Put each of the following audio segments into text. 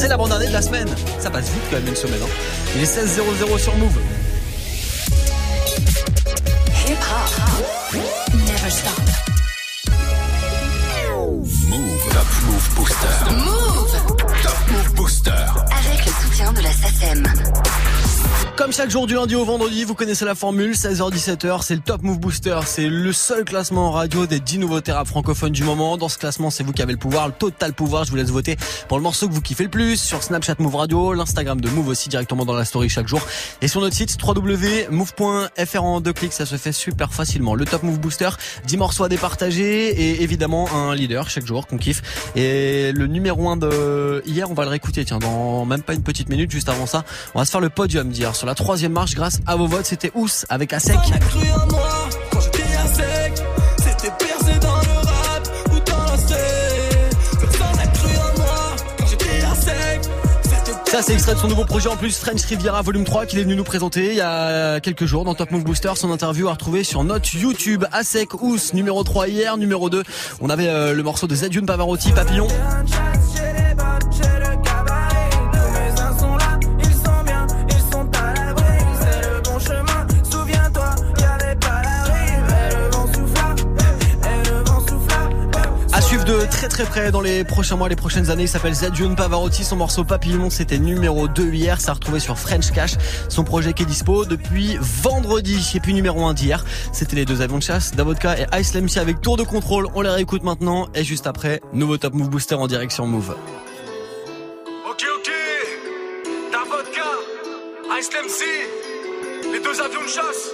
C'est l'avant-dernier de la semaine. Ça passe vite quand même une semaine. Hein. Il est 16-0-0 sur Move. Hip hop. Never stop. Move. Top Move Booster. Move. Top Move Booster. Avec le soutien de la SACEM. Comme chaque jour du lundi au vendredi, vous connaissez la formule, 16h-17h, c'est le Top Move Booster. C'est le seul classement en radio des 10 nouveaux rap francophones du moment. Dans ce classement, c'est vous qui avez le pouvoir, le total pouvoir. Je vous laisse voter pour le morceau que vous kiffez le plus sur Snapchat Move Radio, l'Instagram de Move aussi directement dans la story chaque jour. Et sur notre site www.move.fr en deux clics, ça se fait super facilement. Le Top Move Booster, 10 morceaux à départager et évidemment un leader chaque jour qu'on kiffe. Et le numéro 1 de hier, on va le réécouter, tiens, dans même pas une petite minute, juste avant ça. On va se faire le podium d'hier sur la troisième marche grâce à vos votes. C'était Ous avec Asek. Personne n'a cru en moi quand j'étais à sec. C'était percé dans le rap ou dans la street. Personne n'a cru en moi quand j'étais à sec. C'était Ça, c'est extrait de son nouveau projet en plus, French Riviera Volume 3, qu'il est venu nous présenter il y a quelques jours dans Top Move Booster. Son interview à retrouver sur notre YouTube. Asek Ous, numéro 3 hier, numéro 2. On avait euh, le morceau de Zedune Pavarotti, Papillon. Très très près dans les prochains mois, les prochaines années. Il s'appelle Zedune Pavarotti. Son morceau Papillon, c'était numéro 2 hier. Ça a retrouvé sur French Cash. Son projet qui est dispo depuis vendredi. Et puis numéro 1 d'hier, c'était les deux avions de chasse, Davodka et Ice Lemcy avec tour de contrôle. On les réécoute maintenant. Et juste après, nouveau Top Move Booster en direction Move. Ok, ok. Ta vodka, Ice MC, les deux avions de chasse.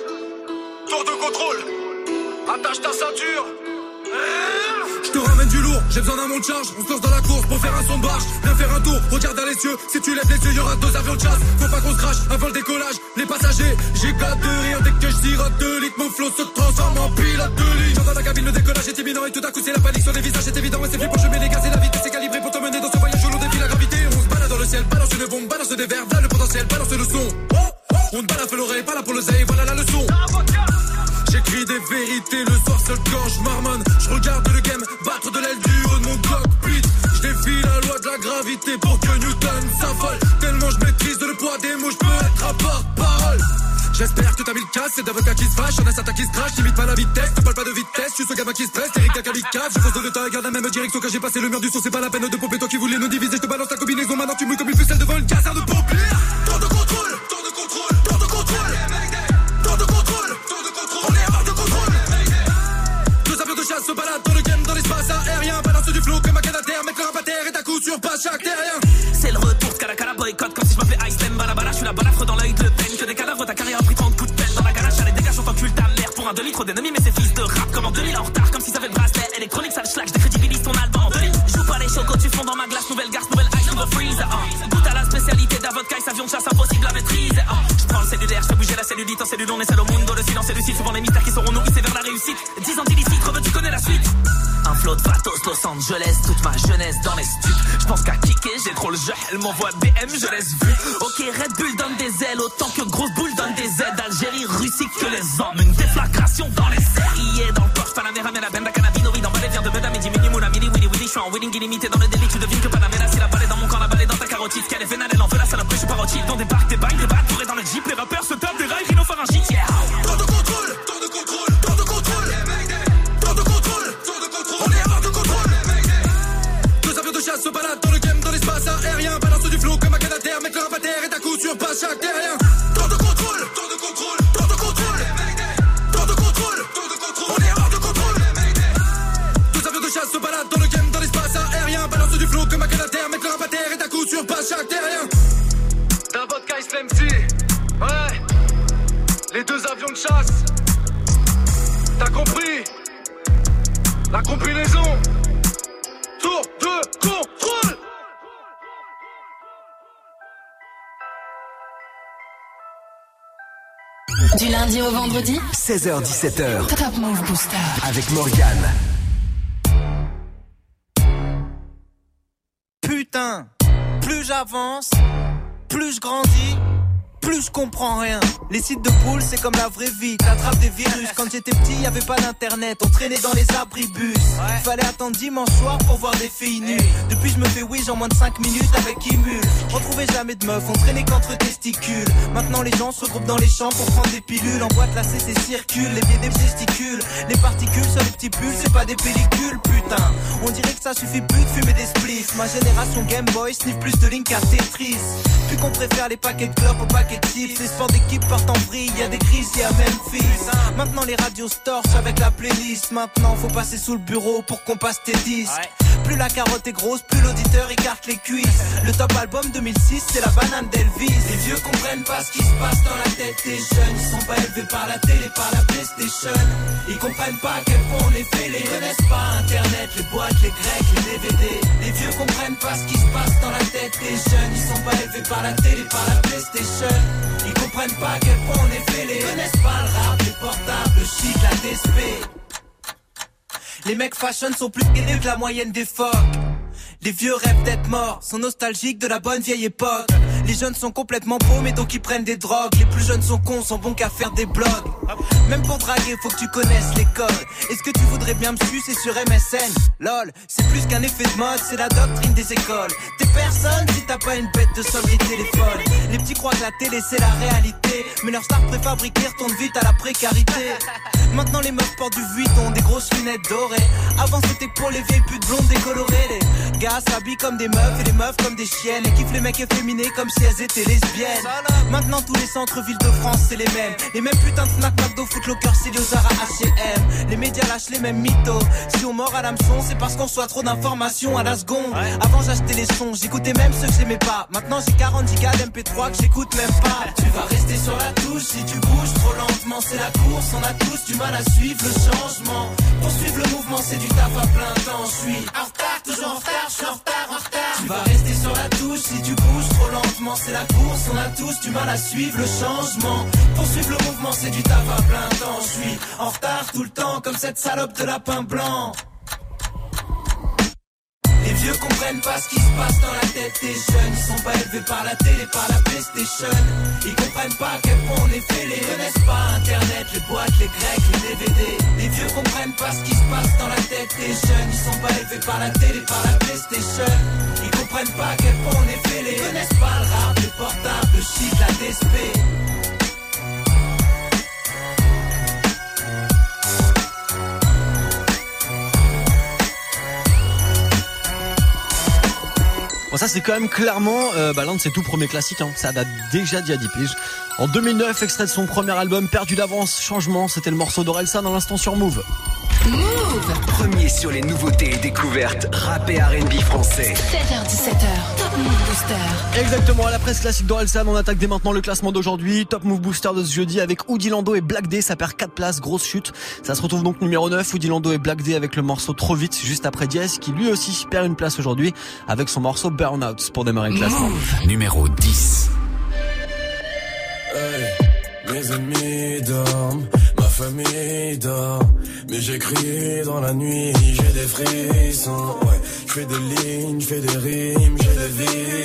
Tour de contrôle. Attache ta ceinture. Je te ramène du lourd, j'ai besoin d'un monte charge. On se lance dans la course pour faire un son de barge. Viens faire un tour, regarde dans les cieux. Si tu lèves les yeux, y'aura deux avions de chasse. Faut pas qu'on se crache avant le décollage. Les passagers, j'ai gâte de rire dès que je sirote deux litres. Mon flot se transforme en pilote de ligne. J'entends la cabine, le décollage est imminent et tout à coup c'est la panique sur les visages. C'est évident, ouais, c'est plus pour mets les gaz et la vitesse est calibrée pour te mener dans ce voyage où l'on défie la gravité. On se balade dans le ciel, balance une bombe, balance des verres, là le potentiel, balance le son. On ne balafre l'oreille, pas là pour l'oseille, voilà la leçon. J'écris des vérités le soir seul quand je marmonne. Je regarde le game battre de l'aile du haut de mon cockpit. Je défie la loi de la gravité pour que Newton s'affole. Tellement je maîtrise le poids des mots, je peux être un porte-parole. J'espère que t'as mis le casse, c'est d'avocat qui se fâche, y'en a certains qui se crachent, t'imites pas la vitesse, te parle pas de vitesse, tu ce gamin qui se presse, Eric Cacalicave, je fonce de temps, garde la même direction quand j'ai passé le mur du son, c'est pas la peine de pomper, toi qui voulais nous diviser, je te balance ta combinaison, maintenant tu mouilles comme une ficelle devant une caserne de pompiers. C'est le retour de Cala boycott comme si je m'appelais Ice Balabala. Je suis la balafre dans l'œil de peine. Que des cadavres, ta carrière a pris 30 coups de pelle dans la ganache. Allez, dégage, on t'encule ta mère pour un demi-trop d'ennemis. Mais ces fils de rap comme en 2000 en retard. Comme si ça avait le bracelet électronique, ça le. Je décrédibilise ton album en 2000. Joue pas les chocos, tu fonds dans ma glace. Nouvelle garce, nouvelle ice, nouveau freeze. ah. Goûte à la spécialité d'Avodka, avion de chasse impossible à maîtriser. ah. Je prends le cellulaire, je fais bouger la cellulite. En cellule, on est seul au mundo. Le silence et lucide, souvent les mystères qui seront nourris, c'est vers la réussite. 10 ans d'illicite, tu connais la suite. Un flot de Vatos, Los Angeles, toute ma dans les stups. Je pense qu'à kicker, j'ai trop le jeu, elle m'envoie BM, je laisse vu. Ok, Red Bull donne des ailes, autant que Grosse Boule donne des aides. Algérie, Russie, que les hommes, une déflagration dans les séries. Dans le Porsche, Panamera, mais la benda cannabinoïde, dans les vient de Beda, Midi, Mini, Moula, Midi, Willy, Willy, je suis en winning illimité dans le délit, tu devines que Panamera, si la balle est dans mon camp, la balle est dans ta carotide. Qu'elle est vénale, elle en veut la salope, je suis parotide. Dans des parcs, des bails, des battes, dans le jeep, 16h17h. Top Move Booster. Avec Morgane. Putain, plus j'avance, plus je grandis, plus je comprends rien. Les sites de poules, c'est comme la vraie vie, t'attrapes des virus. Quand j'étais petit, y avait pas d'internet, on traînait dans les abribus. Fallait attendre dimanche soir pour voir des filles nues. Depuis, je me fais oui en moins de 5 minutes avec Imul. On trouvait jamais de meufs, on traînait qu'entre testicules. Maintenant, les gens se regroupent dans les champs pour prendre des pilules. En boîte, la CC circule, les pieds des testicules. Les particules sur les petits pulls, c'est pas des pellicules, putain. On dirait que ça suffit plus de fumer des spliffs. Ma génération Game Boy sniff plus de Link qu'à Tetris. Puis qu'on préfère les paquets de clopes aux paquets Les sports d'équipe partent en vrille, y a des crises, y a Memphis. Maintenant les radios torchent avec la playlist. Maintenant faut passer sous le bureau pour qu'on passe tes disques. Plus la carotte est grosse, plus l'auditeur écarte les cuisses. Le top album 2006, c'est la banane d'Elvis. Les vieux comprennent pas ce qui se passe dans la tête des jeunes. Ils sont pas élevés par la télé, par la PlayStation. Ils comprennent pas à quel point on les fait. Ils connaissent pas Internet, les boîtes, les grecs, les DVD. Les vieux comprennent pas ce qui se passe dans la tête des jeunes. Ils sont pas élevés par la télé, par la PlayStation. Ils comprennent pas quel point on est fêlés. Connaissent pas le rap, les portables, le shit, la DSP. Les mecs fashion sont plus gainés que la moyenne des phoques. Les vieux rêvent d'être morts, sont nostalgiques de la bonne vieille époque. Les jeunes sont complètement paumés donc ils prennent des drogues. Les plus jeunes sont cons, sont bons qu'à faire des blogs. Même pour draguer, faut que tu connaisses les codes. Est-ce que tu voudrais bien me sucer sur MSN Lol, c'est plus qu'un effet de mode, c'est la doctrine des écoles. T'es personne si t'as pas une bête de somme téléphone. Les petits croient que la télé c'est la réalité, mais leur star préfabriquée retourne vite à la précarité. Maintenant les meufs portent du Vuitton, des grosses lunettes dorées. Avant c'était pour les vieilles putes blondes décolorées. Les gars s'habillent comme des meufs et les meufs comme des chiennes. Et kiffent les mecs efféminés comme si elles étaient lesbiennes. Maintenant tous les centres-villes de France c'est les mêmes. Les mêmes putains de Fnac, McDo, Footlocker, Célio, Zara, H&M. Les médias lâchent les mêmes mythos. Si on mord à l'hameçon, c'est parce qu'on reçoit trop d'informations à la seconde. Avant j'achetais les sons, j'écoutais même ceux que j'aimais pas. Maintenant j'ai 40 gigas d'MP3 que j'écoute même pas. Tu vas rester sur la touche si tu bouges trop lentement. C'est la course, on a tous du mal à suivre le changement. Poursuivre le mouvement, c'est du taf à plein temps. Je suis en retard, toujours en retard, je suis en retard, en retard. Tu vas rester sur la touche si tu bouges trop lentement. C'est la course, on a tous du mal à suivre le changement. Poursuivre le mouvement, c'est du taf à plein temps. Je suis en retard tout le temps, comme cette salope de lapin blanc. Vieux comprennent pas ce qui se passe dans la tête des jeunes. Ils sont pas élevés par la télé, par la PlayStation. Ils comprennent pas à quel point on est fêlés. Ils connaissent pas Internet, les boîtes, les grecs, les DVD. Les vieux comprennent pas ce qui se passe dans la tête des jeunes. Ils sont pas élevés par la télé, par la PlayStation. Ils comprennent pas à quel point on est fêlés. Ils connaissent pas le rap, les portables, le shit, la DSP. Ça c'est quand même clairement euh, bah, l'un de ses tout premiers classiques. Hein. Ça date déjà d'il y a 10 piges. En 2009, extrait de son premier album, Perdu d'avance, Changement, c'était le morceau d'Orelsa dans l'instant sur Move. Premier sur les nouveautés et découvertes rap et R&B français. 16h17h, Top Move Booster. Exactement, à la presse classique d'Orelsan, on attaque dès maintenant le classement d'aujourd'hui. Top Move Booster de ce jeudi avec Oudi Lando et Black D, ça perd 4 places, grosse chute. Ça se retrouve donc numéro 9, Oudi Lando et Black D avec le morceau Trop vite, juste après Diaz, qui lui aussi perd une place aujourd'hui avec son morceau Burnout pour démarrer le classement. Numéro 10. Hey, mes ennemis dorment, famille dort. Mais j'écris dans la nuit, j'ai des frissons. Ouais, je fais des lignes, je fais des rimes, j'ai des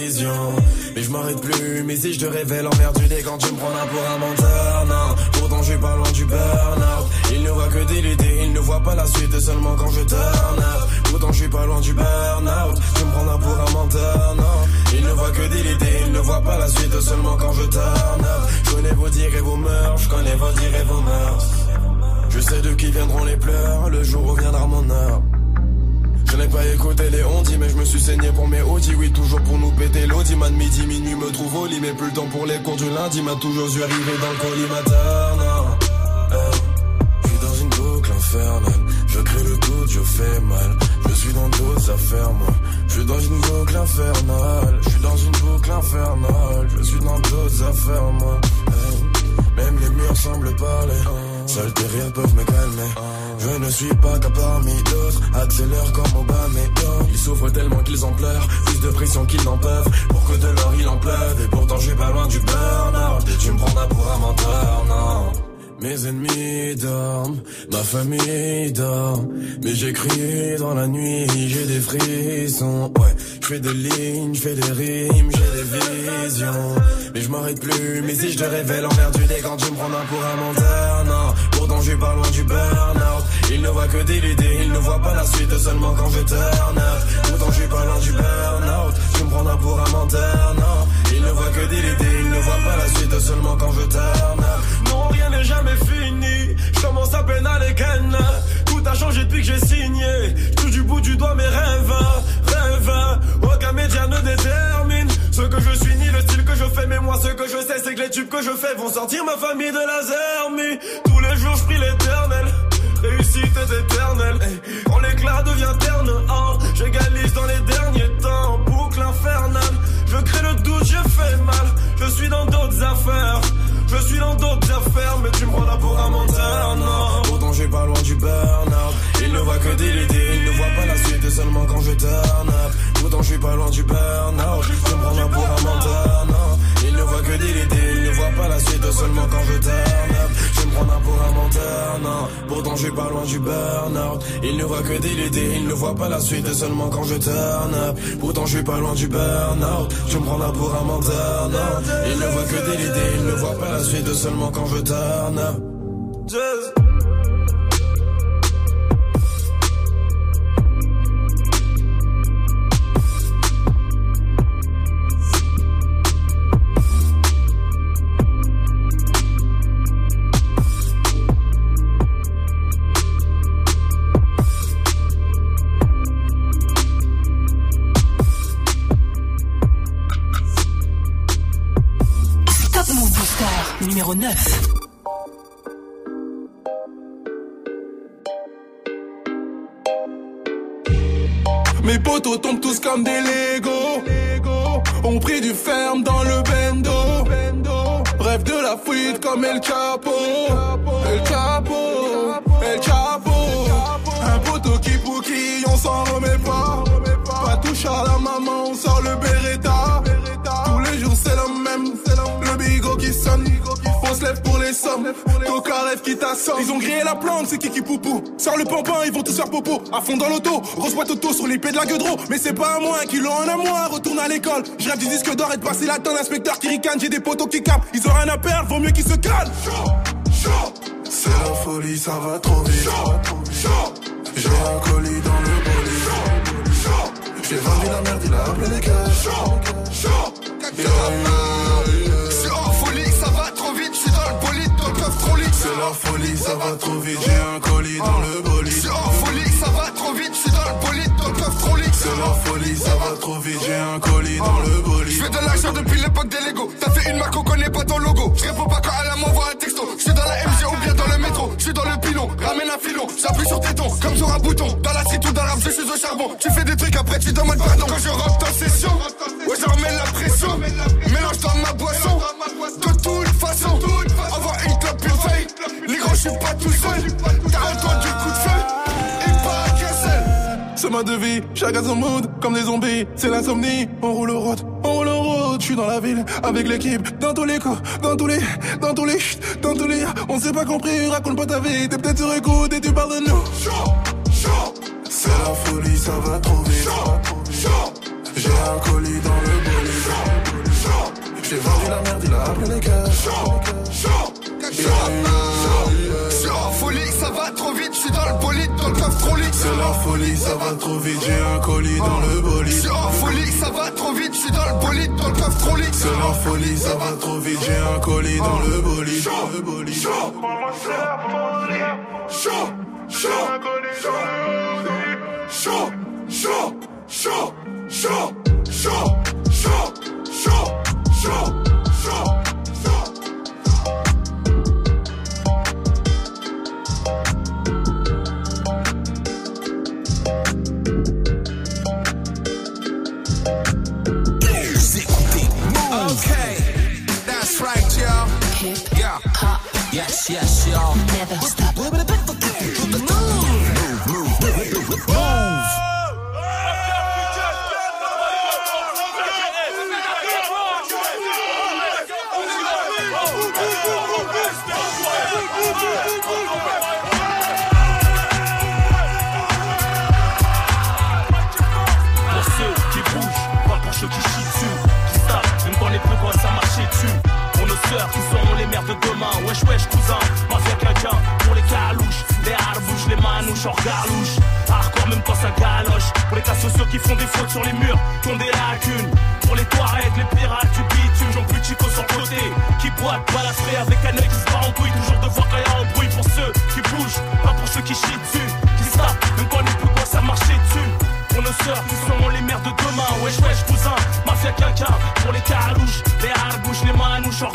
visions. Mais je m'arrête plus, mais si je te révèle emmerdé quand tu me prends là pour un menteur, non. Pourtant je suis pas loin du burn-out. Il ne voit que des l'idée, il ne voit pas la suite seulement quand je turn. Pourtant je suis pas loin du burn-out. Tu me prends pour un menteur, non. Il ne voit que des l'idée, il ne voit pas la suite seulement quand je turn up. Je connais vos dires et vos mœurs, je connais vos dires et vos mœurs. Je sais de qui viendront les pleurs, le jour où viendra mon heure. Je n'ai pas écouté les ondis, mais je me suis saigné pour mes audis. Oui, toujours pour nous péter l'audi. Man, midi, minuit me trouve au lit, mais plus le temps pour les cours du lundi. M'a toujours dû arriver dans le collimateur, non. Hey. Je suis dans une boucle infernale. Je crée le doute, je fais mal. Je suis dans d'autres affaires, moi. Je suis dans une boucle infernale. Je suis dans une boucle infernale. Je suis dans d'autres affaires, moi. Hey. Même les murs semblent parler. Seuls tes rires peuvent me calmer. Je ne suis pas qu'un parmi d'autres. Accélère comme et Ils souffrent tellement qu'ils en pleurent. Plus de pression qu'ils n'en peuvent. Pour que de l'or il en pleuve. Et pourtant suis pas loin du burn-out. Tu me prendras pour un menteur, non. Mes ennemis dorment, ma famille dort, mais j'écris dans la nuit, j'ai des frissons. Ouais, je fais des lignes, je fais des rimes, j'ai des visions, mais je m'arrête plus. Mais si je te révèle envers du quand tu me prends un pour un menteur, non. Pourtant je pas loin du burn-out. Il ne voit que des idées, il ne voit pas la suite seulement quand je turn. Pourtant je pas loin du burn-out. Tu me prends un pour un menteur, non. Il ne voit que des idées, il ne voit pas la suite seulement quand je turn up rien n'est jamais fini. Je commence à peine à ken. Tout a changé depuis que j'ai signé. Tout du bout du doigt mes rêves, rêves. Aucun média ne détermine ce que je suis ni le style que je fais. Mais moi, ce que je sais, c'est que les tubes que je fais vont sortir ma famille de la zermie. Tous les jours, je prie l'éternel. Réussite est éternelle. Quand l'éclat devient terne, hein, j'égalise dans les derniers temps. Boucle infernale. Je crée le doute, je fais mal. Je suis dans d'autres affaires. Je suis dans d'autres affaires, mais tu me prends là pour un menteur, non. Pourtant, j'ai pas loin du burn-out. Il ne voit que des idées, il ne voit pas la suite seulement quand je turn. Pourtant, je suis pas loin du burn-out. Tu me prends pour un menteur, non. Il ne voit que des idées, il ne voit pas la suite seulement quand je turn up. Je me prends pour un menteur, non. Pourtant, je suis pas loin du burn-out. Il ne voit que des idées, il ne voit pas la suite seulement quand je turn up. Pourtant, je suis pas loin du burn-out. Je me prends pour un menteur, non. Il ne voit que des idées, il ne voit pas la suite seulement quand je turn Just numéro 9. Mes potos tombent tous comme des Legos. On pris du ferme dans le bendo. Bref de la fuite comme El Chapo. El Chapo, El Chapo. Un poteau qui qui on s'en remet pas. Pas touche à la maman, on sort le Beretta. Tous les jours c'est le même, le bigot qui sonne on se lève pour les sommes. Coca rêve qui t'assomme. Ils ont grillé la plante, c'est qui qui poupou. Sors le pampin, ils vont tous faire popo. À fond dans l'auto, grosse boîte auto sur l'épée de la gueudreau. Mais c'est pas à moi, qui l'ont en à moi. Retourne à l'école. Je rêve du disque d'or et de passer la tonne. Inspecteur qui ricane, j'ai des potos qui capent. Ils ont rien à perdre, vaut mieux qu'ils se calment. C'est la folie, ça va trop vite. J'ai un colis dans le bolide. J'ai vendu la merde, il a appelé les gars. C'est la folie, ça va trop vite, j'ai un colis dans le bolide. C'est en folie, ça va trop vite, j'suis dans le bolide, dans le coffre trop C'est la folie, ça va trop vite, j'ai un colis dans le bolide. J'fais de l'argent depuis l'époque des Lego. T'as fait une marque, on connaît pas ton logo. J'réponds pas quand elle m'envoie un texto. J'suis dans la MG ou bien dans le métro. J'suis dans le pilon, ramène un filon. J'appuie sur tes tons, comme sur un bouton. Dans la street ou dans l'arme, je suis au charbon. Tu fais des trucs, après tu demandes pardon. Quand je rentre en session, ouais, j'en remets la pression. Mélange dans ma boisson. De toute façon, Les gros, je suis pas tout seul. T'as entendu coup de feu et pas qu'un seul. C'est ma devise, chacun son mood, comme des zombies, c'est l'insomnie. On roule au route, on roule au route, je suis dans la ville, avec l'équipe, dans tous les coups, dans tous les, dans tous les, dans tous les, on s'est pas compris, raconte pas ta vie, t'es peut-être sur écoute et tu parles de nous. C'est la folie, ça va trop vite. J'ai un colis dans le bolide. J'ai vendu la merde, il a appelé les gars. C'est en folie, ça va trop vite, je suis dans le bolide, dans le coffre trop C'est la folie, ça va trop vite, j'ai un colis dans le bolide. C'est en folie, ça va trop vite, je suis dans le bolide, dans le coffre trop C'est la folie, ça va trop vite, j'ai un colis dans le bolide. Le. Chaud. Chaud, chaud, chaud, chaud, chaud, chaud, chaud, chaud, chaud, chaud. Yes, y'all. Never stop. de demain. Wesh, wesh, cousin, mafia quelqu'un pour les calouches, les harbouches, les manouches en garlouche. Hardcore, même quand ça galoche. Pour les cas sociaux qui font des fautes sur les murs, qui ont des lacunes. Pour les toilettes, les pirates du bitume, j'en plus chico sur côté. Qui boite, balafré avec un œil qui se bat en couille. Toujours devoir quand y a un bruit pour ceux qui bougent, pas pour ceux qui chient dessus. Qui se même quand les plus quoi ça marchait dessus pour nos sœurs qui seront les mères de demain. Wesh, wesh, cousin, mafia quelqu'un pour les carouches, les harbouches, les manouches, hors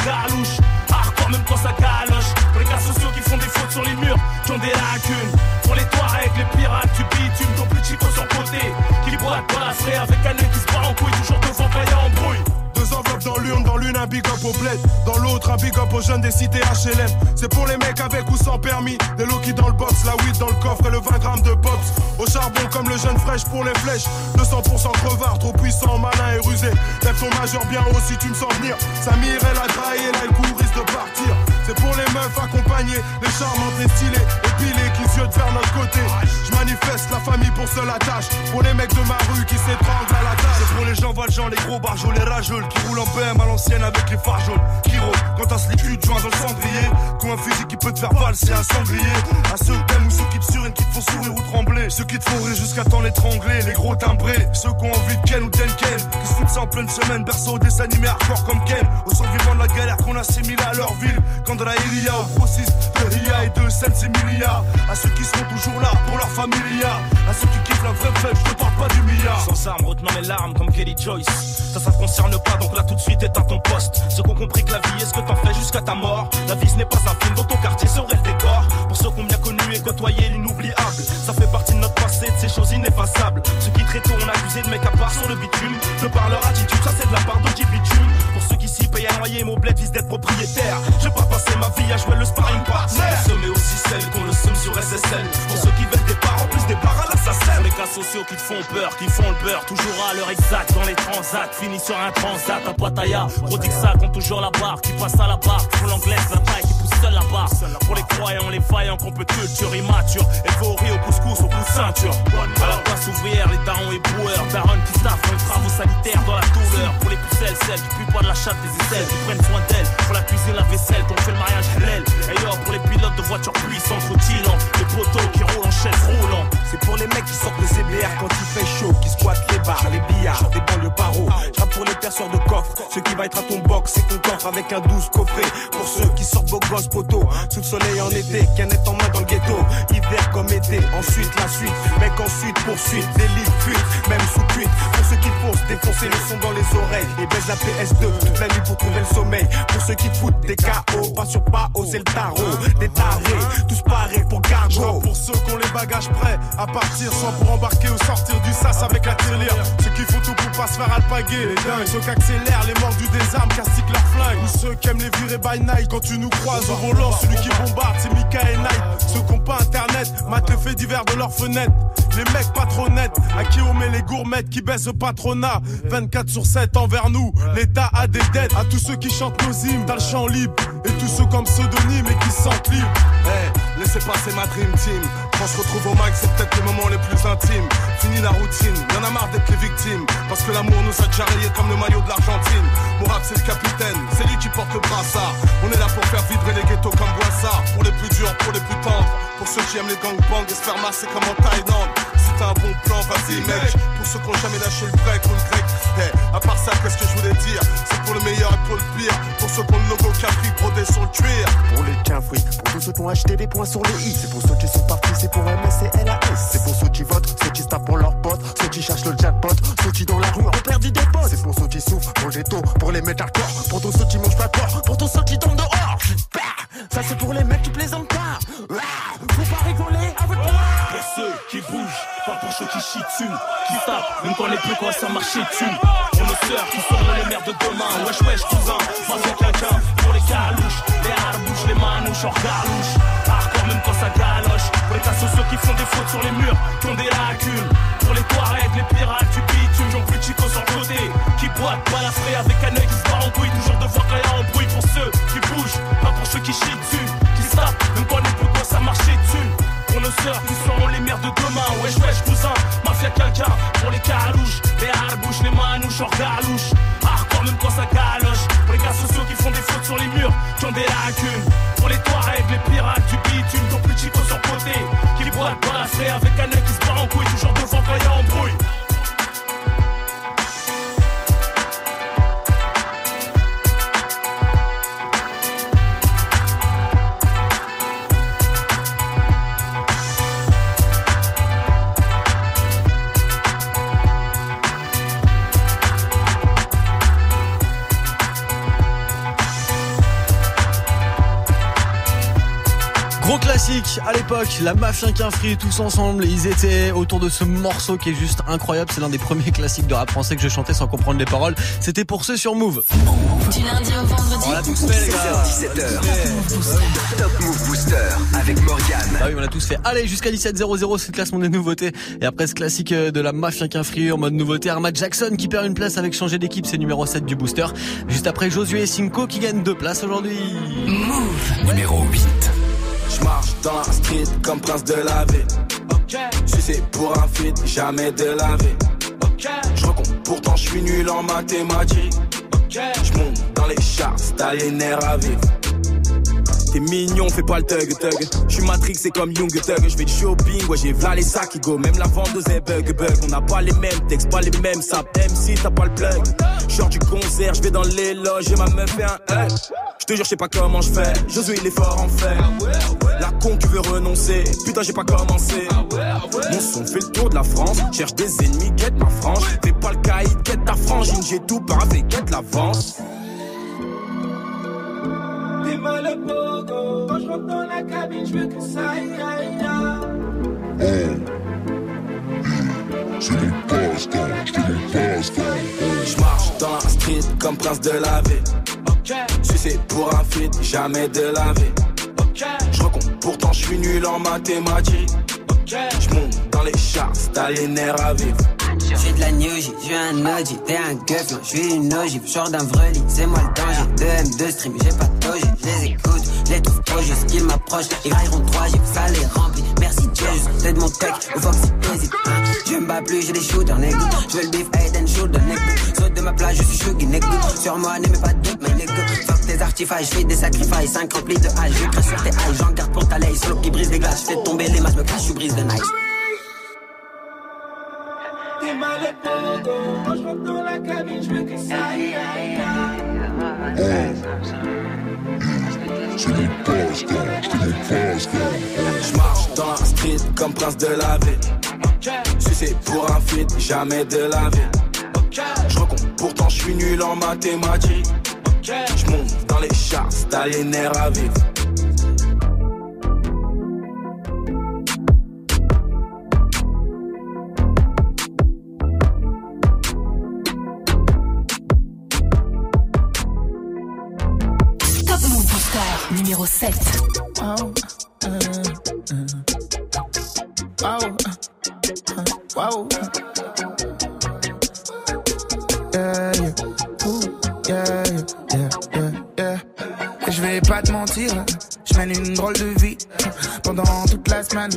avec un œil qui se bat en couille. Toujours devant a un bruit. Deux enveloppes dans l'urne, dans l'une un big up au bled, dans l'autre un big up aux jeunes des cités HLM. C'est pour les mecs avec ou sans permis, des Loki dans le box, la weed dans le coffre et le 20 grammes de pops. Au charbon comme le jeune fraîche pour les flèches, 200% crevard, trop puissant, malin et rusé. Lève ton majeur bien haut si tu me sens venir. Samir, elle a trahi, là, le risque de partir. C'est pour les meufs accompagnées, les charmantes, les stylées, épilées qui se vers notre côté. Je manifeste la famille pour seule attache, pour les mecs de ma rue qui s'étranglent à la tâche. C'est pour les gens valjean, les gros barjols, les rageux qui roulent en BM à l'ancienne avec les phares jaunes. Qui rôdent quand t'as culs de joint dans le cendrier. Qu'ont un fusil qui peut te faire valser un sanglier. À ceux que ceux qui te surinent, qui te font sourire ou trembler. Ceux qui te font rire jusqu'à temps l'étrangler. Les gros timbrés, ceux qui ont envie de Ken ou Denken. Qui se foutent ça en pleine semaine, berceau des animés hardcore comme Ken. Aux survivants de la galère qu'on assimile à leur ville. Quand de la Ilia au grossiste, de Ria et de Sensimilia. À ceux qui seront toujours là pour leur familia. À ceux qui kiffent la vraie fête, je te parle pas du milliard. Sans armes, retenant mes larmes comme Kelly Joyce. Ça, ça te concerne pas, donc là tout de suite éteins ton poste. Ceux qui ont compris que la vie est ce que t'en fais jusqu'à ta mort. La vie ce n'est pas un film dans ton quartier serait le décor. Pour ceux qui ont bien connu et côtoyé l'inoubliable. Ça fait partie de notre passé, de ces choses ineffaçables. Ceux qui très tôt ont accusé de mecs à part sur le bitume. De par leur attitude, ça c'est de la part de bitume. Pour ceux qui s'y payent à noyer, mon bled vise d'être propriétaire. Je vais pas passer ma vie à jouer le sparring partner. Mais aussi celles qu'on le somme sur SSL. Pour ceux qui veulent des parts, en plus des parts à l'assassin. Les cas sociaux qui te font peur, qui font le beurre. Toujours à l'heure exacte dans les transats. Fini sur un transat à Pattaya. Gros ça compte toujours la barre. Qui passe à la barre, font l'anglaise, la taille, qui Pour les croyants, les faillants, qu'on peut culture immature. Élevé au riz, au couscous, au coup de ceinture. À la place ouvrière, les darons et boueurs. Darons qui staffent les travaux sanitaires dans la douleur. Pour les pucelles, celles qui puent pas de la chatte des aisselles, qui prennent soin d'elles. Pour la cuisine, la vaisselle, qu'on fait le mariage halal. Et yo, pour les pilotes de voitures puissantes, rutilants. Les poteaux qui roulent en chaise roulant. C'est pour les mecs qui sortent de CBR quand il fait chaud, qui squattent les bars, les billards, des banlieues paro. J'rappe pour les perceurs de coffre, ceux qui va être à ton box, c'est ton coffre avec un douce coffret. Pour ceux qui sortent vos gosses poteaux, sous le soleil en été, canette en main dans le ghetto. Hiver comme été, ensuite la suite, mec ensuite poursuite, délit, fuite, même sous cuite. Pour ceux qui foncent, défoncer le son dans les oreilles et baisse la PS2 toute la nuit pour trouver le sommeil. Pour ceux qui foutent des KO, pas sur pas c'est le tarot. Des tarés, tous parés pour cargo. Pour ceux qui ont les bagages prêts à partir, soit pour embarquer ou sortir du sas avec la tirelire. Ceux qui font tout pour pas se faire alpaguer, les dingues. Ceux qui accélèrent les morts du désarme, castiquent leur flingue. Ou ceux qui aiment les virer by night quand tu nous croises volant. Celui qui bombarde, c'est Mika et Night. Ceux qui pas internet, matent le fait divers de leur fenêtre. Les mecs pas trop nets, à qui on met les gourmettes qui baissent le patronat. 24 sur 7 envers nous, l'État a des dettes. À tous ceux qui chantent nos hymnes, dans le champ libre. Et tous ceux comme pseudonyme et qui se sentent libres. Hey, laissez passer ma dream team. Quand je retrouve au mag, c'est peut-être les moments les plus intimes. Fini la routine, y'en a marre d'être les victimes. Parce que l'amour nous a déjà rayés comme le maillot de l'Argentine. Mon rap, c'est le capitaine, c'est lui qui porte le brassard. On est là pour faire vibrer les ghettos comme Boissard. Pour les plus durs, pour les plus tendres. Pour ceux qui aiment les gangbangs et se faire masser comme en Thaïlande. Si t'as un bon plan, vas-y mec. Pour ceux qui ont jamais lâché le break ou le grec. Hey, à part ça, qu'est-ce que je voulais dire? C'est pour le meilleur et pour le pire. Pour ceux qui ont le logo Capri brodé sur le cuir. Ceux qui ont acheté des points sur le i. C'est pour ceux qui sont partis, c'est pour MS et LAS. C'est pour ceux qui votent, ceux qui se tapent pour leurs potes, ceux qui cherchent le jackpot, ceux qui dans la rue ont perdu des potes. C'est pour ceux qui souffrent, pour les ghettos, pour les mettre pour tous ceux qui mangent pas de pour tous ceux qui tombent dehors. Bah, ça c'est pour les mecs qui plaisantent pas. Ah, Faut pas rigoler avec moi. Pour ceux qui bougent, pas pour ceux qui chient dessus, qui tapent, même quand les plus quoi ça marcher dessus. Qui seront les mères de demain, wesh wesh cousin, mafia quelqu'un. Pour les calouches, les harbouches, les manouches hors galouche. Hardcore même quand ça galoche. Pour les cas sociaux qui font des fautes sur les murs, qui ont des lacunes. Pour les Touaregs, les pirates du bitume, j'en plus chico sur le côté. Qui boitent, balafré avec un œil qui se bat en couille. Toujours devoir quand y a un bruit pour ceux qui bougent, pas pour ceux qui chient dessus. Qui se tapent, même quand les plus ça marcher dessus. Pour nos sœurs qui seront les mères de demain, wesh wesh cousin, mafia quelqu'un. Pour les calouches, les harbouches, les manouches hors galouche. Hardcore même quand ça galoche. Pour les gars sociaux qui font des fautes sur les murs, qui ont des lacunes. Pour les Touaregs, les pirates du bitume, ton plus chico sur côté. Qui boitent, Dans la avec un œil qui se part en couille, toujours devant quand y'a embrouille. Classique à l'époque, la Mafia qu'un free tous ensemble, ils étaient autour de ce morceau qui est juste incroyable, c'est l'un des premiers classiques de rap français que je chantais sans comprendre les paroles. C'était pour ceux sur Move. Du lundi au vendredi. On l'a tous fait les gars. 16h17h. Top Move Booster avec Morgane. Ah oui, on l'a tous fait. Allez, jusqu'à 17h00, c'est le classement des nouveautés. Et après ce classique euh, de la Mafia qu'un free en mode nouveauté, Armad Jackson qui perd une place avec changer d'équipe, c'est numéro 7 du booster. Juste après Josué et Simco qui gagnent deux places aujourd'hui. Numéro 8. Je marche dans la street comme prince de la ville. Si c'est pour un feat, jamais de la vie. Je recompte, pourtant je suis nul en mathématiques. Je monte dans les charts, t'as les nerfs à vivre. T'es mignon, fais pas le thug thug. Je suis Matrix, c'est comme Young Thug. Je vais du shopping, ouais, j'ai v'là les sacs qui go. Même la vendeuse est bug bug. On n'a pas les mêmes textes, pas les mêmes saps. MC, t'as pas le plug. Genre du concert, je vais dans les loges et ma meuf fait un hug. Je te jure, je sais pas comment je fais. Josué, il est fort en fait. Con qui veut renoncer. Putain, j'ai pas commencé. Mon son fait le tour de la France. Cherche des ennemis, quête ma frange. Fais pas le caïd, quête ta frangine. J'ai tout paravé, quête l'avance. T'es mal le pogo. Quand je rentre dans la cabine, je veux que ça aille, aille, aille. C'est mon passe-temps, c'est mon passe-temps. Je marche dans la street comme prince de la ville. Si c'est pour un feat, jamais de la vie. Je recompte, pourtant je suis nul en mathématiques. Je monte dans les charts, t'as les nerfs à vivre. J'suis de la new J, j'suis un OG, t'es un gueuf, non, j'suis une ogive, genre d'un vrai lit, c'est moi le danger. 2 M2 stream, j'ai pas de toge, j'les écoute, j'les trouve trop juste qu'ils m'approchent, ils grailleront 3 G, ça les remplit. Merci Dieu, juste de mon tech, au Fox hésite. Je me bats plus, j'ai des shooters, nigga. J'veux le beef, head and shoulder, nigga. Saute de ma plage, je suis chuggy, nigga. Sur moi, n'aimez pas de doute, mais nigga. Fuck tes artifices, j'fais des sacrifices, 5 remplis de hache, j'écris sur tes haches, j'en garde pour ta laye, solo qui brise des glaces, j'fais tomber les masses, me cache, je brise de nice. T'es mal je rentre dans la cabine, je veux que ça aille, aille, aille. C'est mon passe-temps, c'est mon passe-temps. Je marche dans la street comme prince de la ville. C'est pour un feat, jamais de la vie. Je recompte, pourtant je suis nul en mathématiques. Je monte dans les charts, t'as les nerfs à vivre. Top Booster numéro 7. Te mentir, je mène une drôle de vie pendant toute la semaine.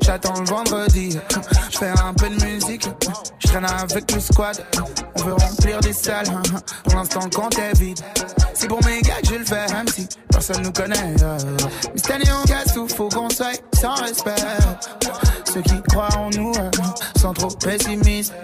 J'attends le vendredi, je fais un peu de musique, je traîne avec le squad. On veut remplir des salles, pour l'instant le compte est vide. C'est pour mes gars que je le fais, même si personne nous connaît. euh. Mais cette année on casse tout, faut qu'on soit sans respect. Ceux qui croient en nous sont trop pessimistes.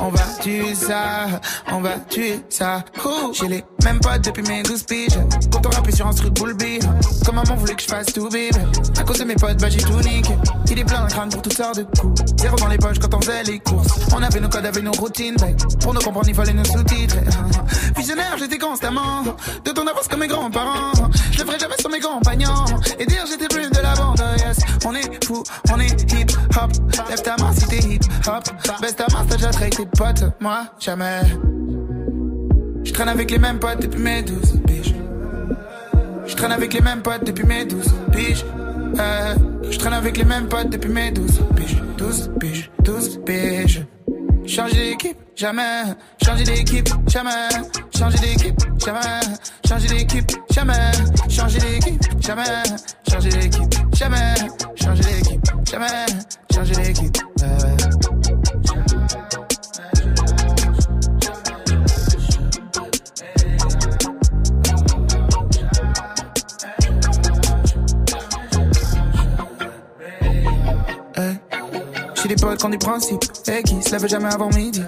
On va tuer ça, on va tuer ça. Ouh, J'ai les mêmes potes depuis mes 12 piges. Quand on rappelle sur un truc beat. Comme maman voulait que je fasse tout bébé. À cause de mes potes, bah j'ai tout niqué. Il est plein d'un crâne pour toutes sortes de coups. Zéro dans les poches quand on faisait les courses. On avait nos codes, avait nos routines. Pour nous comprendre, il fallait nous sous-titrer. Visionnaire, j'étais constamment. De ton avance comme mes grands-parents. Je le ferai jamais sur mes compagnons. Et dire j'étais plus de la bande. On est fou, on est hip hop. Lève ta main si t'es hip hop. Baisse ta main, t'as déjà tes potes. Moi, jamais. Je traîne avec les mêmes potes depuis mes 12 piges. Je traîne avec les mêmes potes depuis mes 12 piges. Euh, je traîne avec les mêmes potes depuis mes 12 piges. 12 piges, 12 piges. Changer d'équipe, jamais. Changer d'équipe, jamais. Changer d'équipe, jamais. Changer d'équipe, jamais. Changer d'équipe, jamais. Changer d'équipe, jamais. Changer d'équipe, jamais. Changer d'équipe. euh. Eh, camp du principe. Et qui se lève jamais avant midi.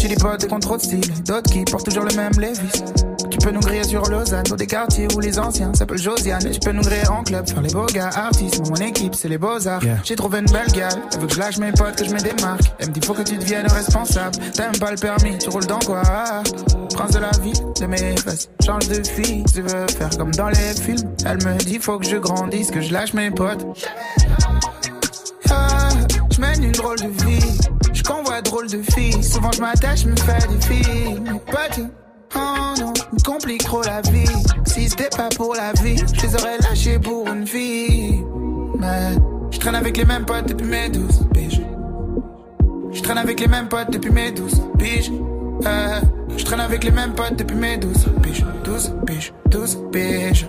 J'ai des potes de contrôle style, d'autres qui portent toujours le même Levis. Tu peux nous griller sur Lausanne, dans des quartiers où les anciens s'appellent Josiane. Tu peux nous griller en club, faire les beaux gars, artistes. Mon équipe, c'est les beaux-arts. J'ai trouvé une belle gale, elle veut que je lâche mes potes, que je me démarque. Elle me dit, faut que tu deviennes responsable. T'aimes pas le permis, tu roules dans quoi? Prince de la vie, de mes fesses. Change de fille, tu veux faire comme dans les films. Elle me dit, faut que je grandisse, que je lâche mes potes. Je mène une drôle de vie. Convois drôle de filles. Souvent je m'attache, me fais des films. Pote, oh non, me complique trop la vie. Si c'était pas pour la vie, je les aurais lâchés pour une. Mais je traîne avec les mêmes potes depuis mes douze piges. Je traîne avec les mêmes potes depuis mes douze piges. Euh, je traîne avec les mêmes potes depuis mes douze piges. Douze piges, douze piges.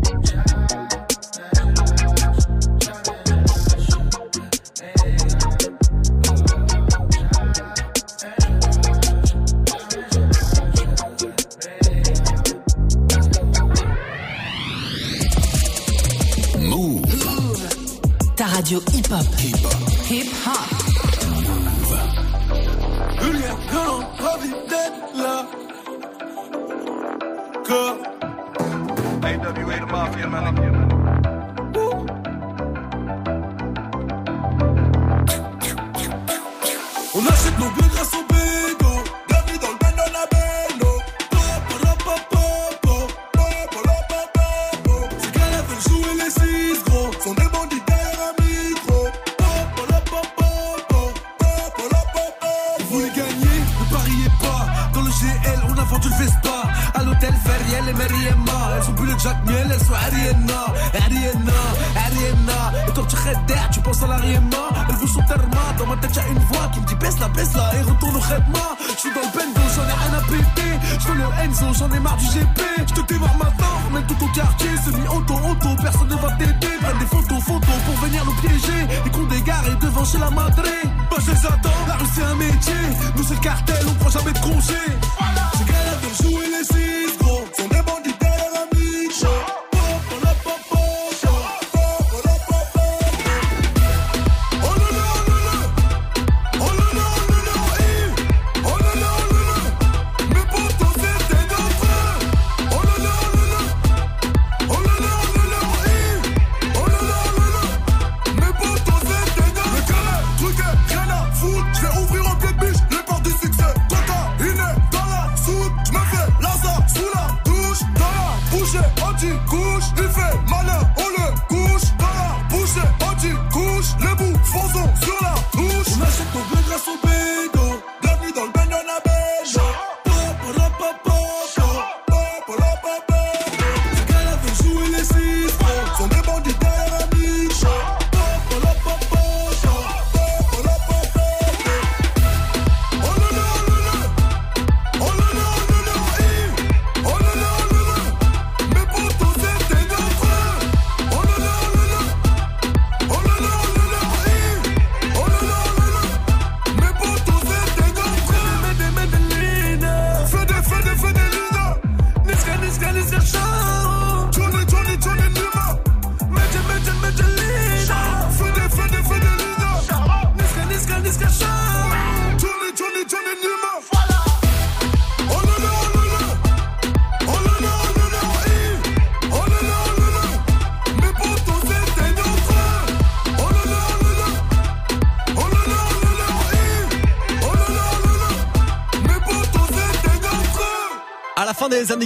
Ta radio hip-hop. Hip-hop. Julien, non, ravi d'être là. AWA, the mafia, man.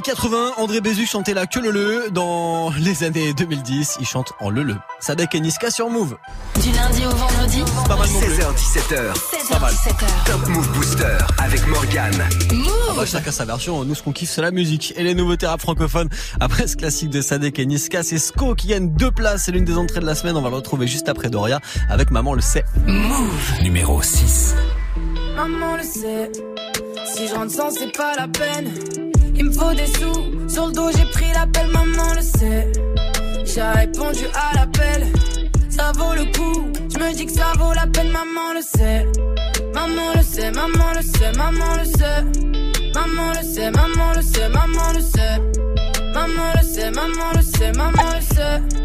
80, André Bézu chantait la queue le le. Dans les années 2010, il chante en le le. Sadek et Niska sur Move. Du lundi au vendredi. Pas mal non plus. 16h17h. 16h17h. Top Move Booster avec Morgane. Ah bah, chacun sa version, nous ce qu'on kiffe c'est la musique et les nouveautés rap francophones. Après ce classique de Sadek et Niska, c'est Sko qui gagne deux places, c'est l'une des entrées de la semaine, on va le retrouver juste après Doria avec Maman le sait. Move. Numéro 6. Maman le sait, si je rentre sans c'est pas la peine. Il me faut des sous, sur le dos j'ai pris l'appel, maman le sait. J'ai répondu à l'appel, ça vaut le coup. Je me dis que ça vaut la peine, maman le sait. Maman le sait, maman le sait, maman le sait. Maman le sait, maman le sait, maman le sait. Maman le sait, maman le sait, maman le sait.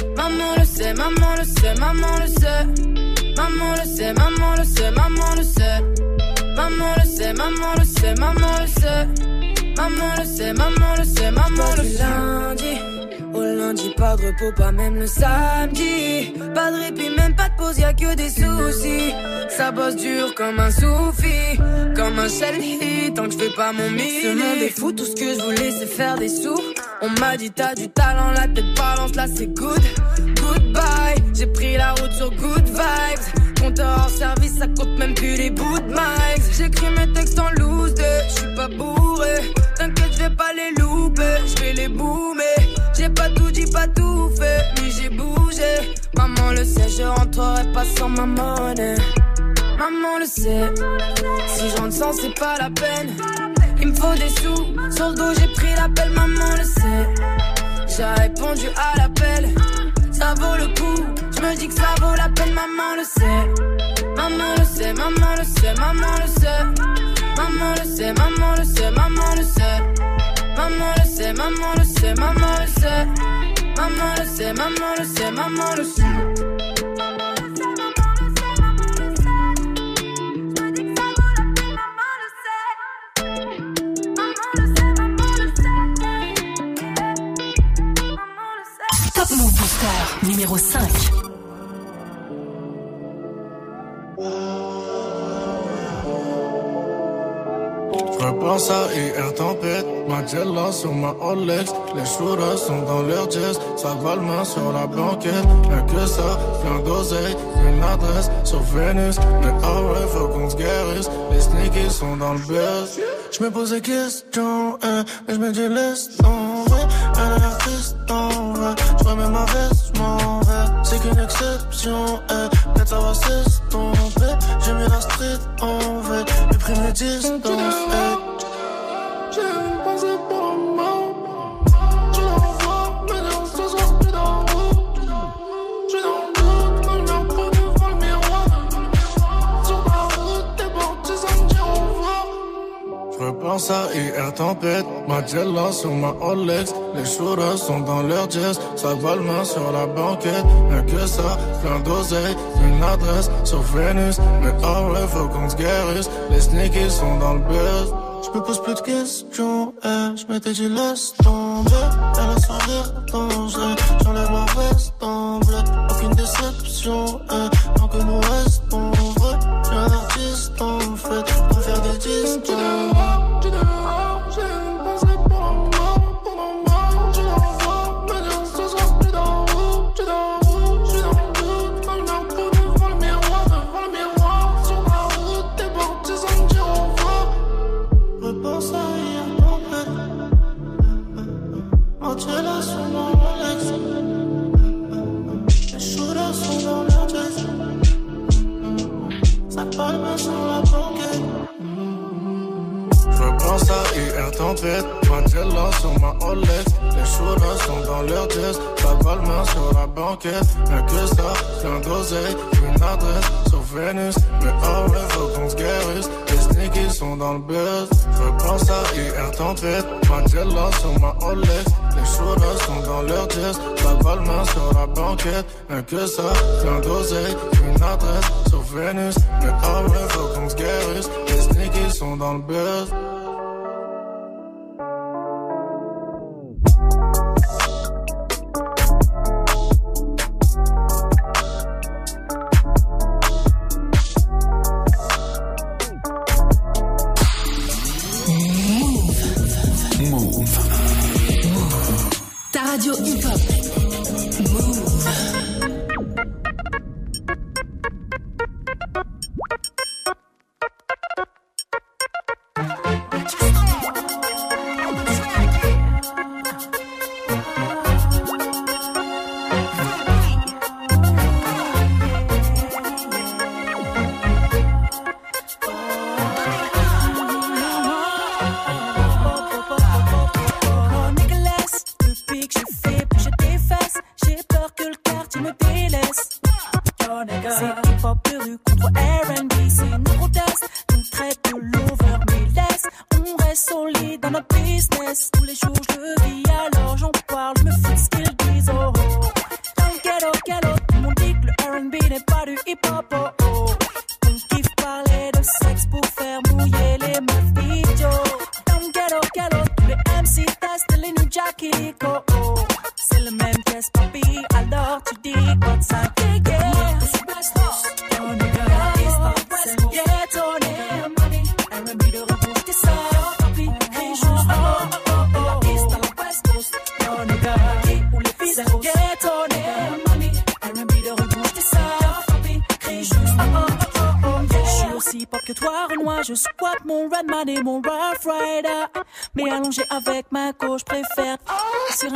Maman le sait, maman le sait, maman le sait. Maman le sait, maman le sait, maman le sait. Maman le sait, maman le sait, maman le sait. Maman le sait, maman le sait, maman le sait. Lundi, au lundi, pas de repos, pas même le samedi. Pas de répit, même pas de pause, y'a que des soucis. Ça bosse dur comme un soufi, comme un shelly, tant que je fais pas mon mille. Ce monde est fou, tout ce que je voulais c'est faire des sous. On m'a dit t'as du talent, la tête balance, là c'est good. Goodbye, j'ai pris la route sur good vibes. Compteur en service, ça compte même plus les bouts de mics. J'écris mes textes en loose de, j'suis pas bourré. T'inquiète, je vais pas les louper, je vais les boomer. J'ai pas tout dit, pas tout fait, mais j'ai bougé. Maman le sait, je rentrerai pas sans ma monnaie. Maman le sait, si je rentre sans, c'est pas la peine. Il me faut des sous, sur le dos j'ai pris l'appel, maman le sait. J'ai répondu à l'appel, ça vaut le coup. Je me dis que ça vaut la peine, maman le sait. Maman le sait, maman le sait, maman le sait. Maman le sait, maman le sait, maman le sait. Maman le sait, maman le sait, maman le sait. Maman le sait, maman le sait, maman le sait. Numéro 5. Je repense à hier tempête, ma Jella sur ma Rolex. Les shooters sont dans leur jazz, ça va le main sur la banquette. Y'a que ça, plein d'oseille, une adresse sur Vénus Mais ah ouais, faut qu'on se guérisse, les sneakers sont dans le buzz. Je me pose des questions, hein, mais je dis laisse tomber Elle est artiste en vrai, je remets ma veste, qu'une exception, hein, peut-être ça va s'estomper J'ai mis la street en mes distances, hein. J'ai Je repense à hier tempête, ma Jella sur ma Rolex. Les shooters sont dans leur jazz, ça va le main sur la banquette. Y'a que ça, plein d'oseille, une adresse sur Vénus. Mais ah ouais, faut qu'on se guérisse, les sneakers sont dans le buzz. Je me pose plus de questions, eh, je m'étais dit laisse tomber. Elle a son rire dangereux, j'enlève ma veste en bleu. Aucune déception, eh, tant que nous restons vrais J'ai un artiste en fait, faire des distances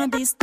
sur un disque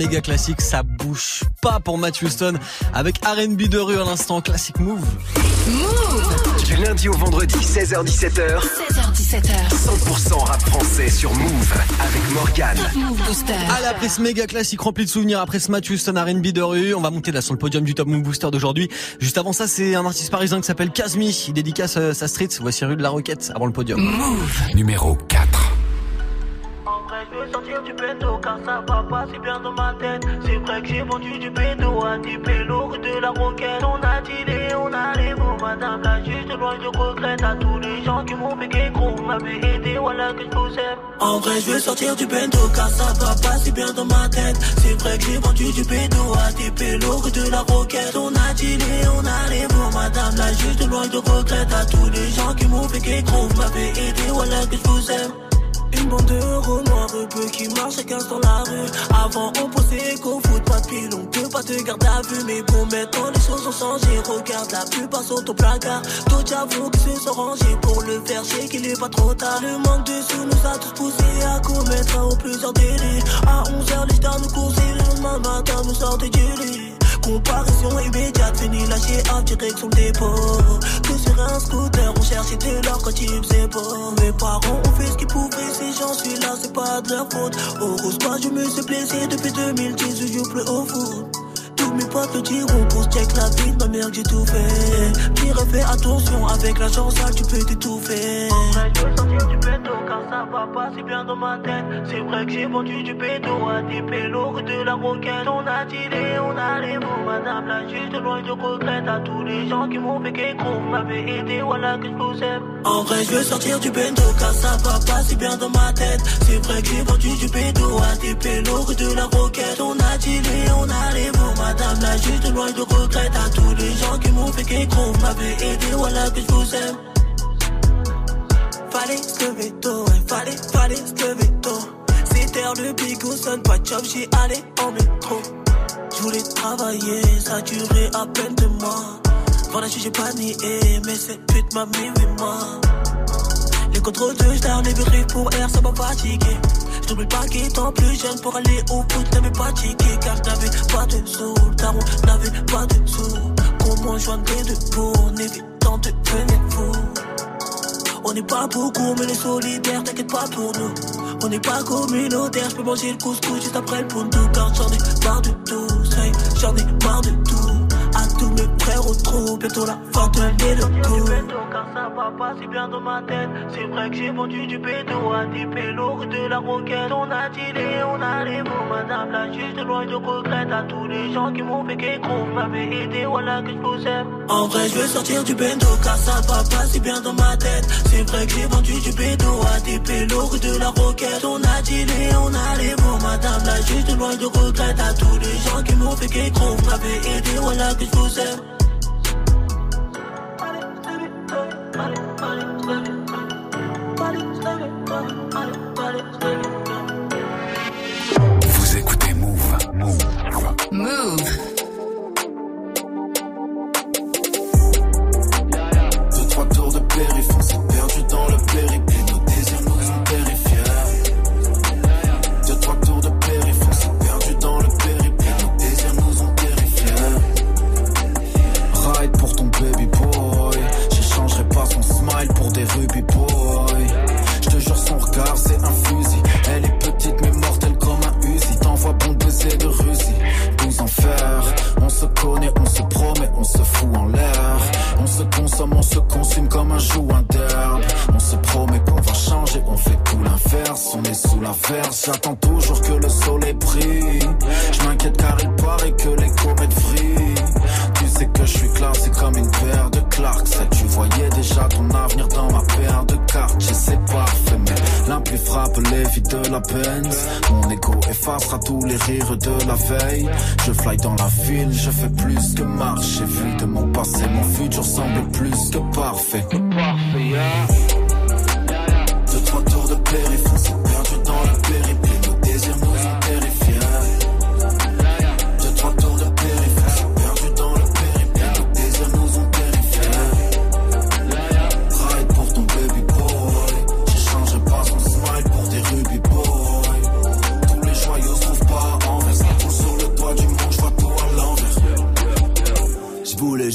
méga classique, ça bouge pas pour Matt Houston avec R&B de rue à l'instant, classique move. Du lundi au vendredi, 16h17h. 16h17h. 100% rap français sur Move avec Morgane. Move Booster. Allez, après ce méga classique rempli de souvenirs, après ce Matt Houston R&B de rue, on va monter là sur le podium du Top Move Booster d'aujourd'hui. Juste avant ça, c'est un artiste parisien qui s'appelle Kazmi. Il dédicace euh, sa street. Voici rue de la Roquette avant le podium. Numéro 4. Sortir du bendo car ça va pas si bien dans ma tête. C'est vrai que j'ai vendu du bendo à des pélos de la roquette. On a dealé, on a les mots, madame la juste loin je regrette à tous les gens qui m'ont fait gros. M'avaient aidé, voilà que je vous aime. En vrai, je veux sortir du bendo car ça va pas si bien dans ma tête. C'est vrai que j'ai vendu du bendo à des pélos de la roquette. On a dealé, on a les mots, madame la juste loin je regrette à tous les gens qui m'ont fait gros. M'avaient aidé, voilà que je vous aime. Une bande de noirs peu qui marchent chacun dans la rue. Avant, on pensait qu'au foot, pas de on peut pas te garder à vue. Mais bon, maintenant les choses ont changé. Regarde, la plupart sont au placard. D'autres avouent qu'ils se sont rangés pour le faire chier, qu'il est pas trop tard. Le manque de sous nous a tous poussés à commettre ou plusieurs délits. À 11h, les stars nous coursaient, le lendemain matin nous sortaient du lit. Comparaison immédiate, fini lâché en direction dépôt. Que sur un scooter, on cherchait de l'or quand il faisait beau. Mes parents ont fait ce qu'ils pouvaient, si j'en suis là, c'est pas de leur faute. Au rose, moi je me suis blessé depuis 2010, je joue plus au foot. Mes potes le diront pour check la vie ma mère j'ai tout fait. Qui refait attention avec la chance, tu peux t'étouffer. En vrai, je veux sortir du béton car ça va pas si bien dans ma tête. C'est vrai que j'ai vendu du béton à des pélos de la roquette. On a tiré, on a les mots, madame la juste loin de regrette à tous les gens qui m'ont fait qu'écrou. M'avez aidé, voilà que je vous aime. En vrai, je veux sortir du bendo car ça va pas si bien dans ma tête. C'est vrai que j'ai vendu du béton à des pélos de la roquette. On a tiré, on a les mots, madame la juste loin de regrette à tous les gens qui m'ont fait qu'écrou. Vous m'avez aidé, voilà que je vous aime. Fallait se lever tôt, ouais, fallait, fallait se lever tôt. C'était le big sonne pas job, j'y allais en métro. Je voulais travailler, ça durait à peine deux mois. Voilà, j'ai pas nié, mais cette pute m'a mis oui, moi. Les contrôles de star, les pour air, ça m'a fatigué. J'oublie pas qu'étant plus jeune pour aller au foot, t'avais pas tiqué, car j'avais pas de sous. Daron n'avait pas de sous. Comment joindre les deux pour en évitant de devenir fou. On n'est pas beaucoup, mais les solidaires, t'inquiète pas pour nous. On n'est pas communautaire, je peux manger le couscous juste après le puntu. Car j'en ai marre de tout, j'en ai marre de tout. Au trou, bientôt la fin de l'année coup. Car ça va pas si bien dans ma tête. C'est vrai que j'ai vendu du béton à des pélos de la roquette. On a tiré, on a les mots, madame la juste loin de regrette. À tous les gens qui m'ont fait vous m'avez aidé, voilà que je vous aime. En vrai, je veux sortir du bendo car ça va pas si bien dans ma tête. C'est vrai que j'ai vendu du béton à des pélos de la roquette. On a tiré, on a les mots, madame la juste loin de regrette. À tous les gens qui m'ont fait qu'écrou, vous m'avez aidé, voilà que je vous aime.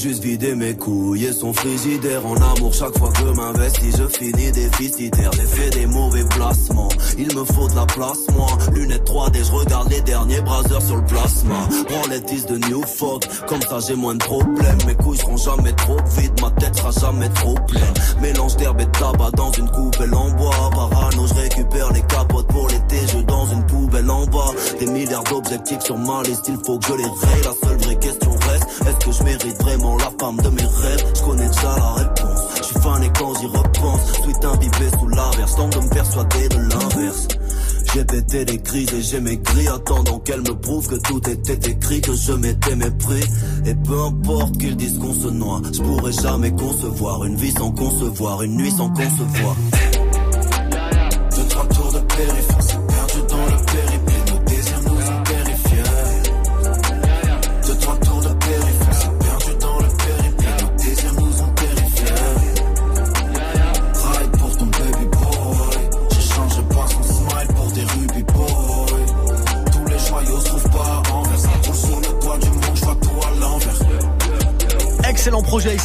Juste vider mes couilles et son frigidaire. En amour chaque fois que m'investis je finis déficitaire. J'ai fait des mauvais placements. Il me faut de la place moi. Lunettes 3D je regarde les derniers brasers sur le plasma. Branlette is de New comme ça j'ai moins de problèmes. Mes couilles seront jamais trop vides. Ma tête sera jamais trop pleine. Mélange d'herbe et de tabac dans une coupelle en bois. Parano je récupère les capotes pour l'été. Je dans une poubelle en bas. Des milliards d'objectifs sur ma liste. Il faut que je les raye. La seule vraie question reste est-ce que je mérite vraiment la femme de mes rêves. Je connais déjà la réponse. Je suis et quand j'y repense. Sweet imbibé sous l'averse. Tente de me persuader de l'inverse. J'ai pété des crises et j'ai maigri. Attendant qu'elle me prouve que tout était écrit. Que je m'étais mépris. Et peu importe qu'ils disent qu'on se noie. Je pourrais jamais concevoir Une vie sans concevoir. Une nuit sans concevoir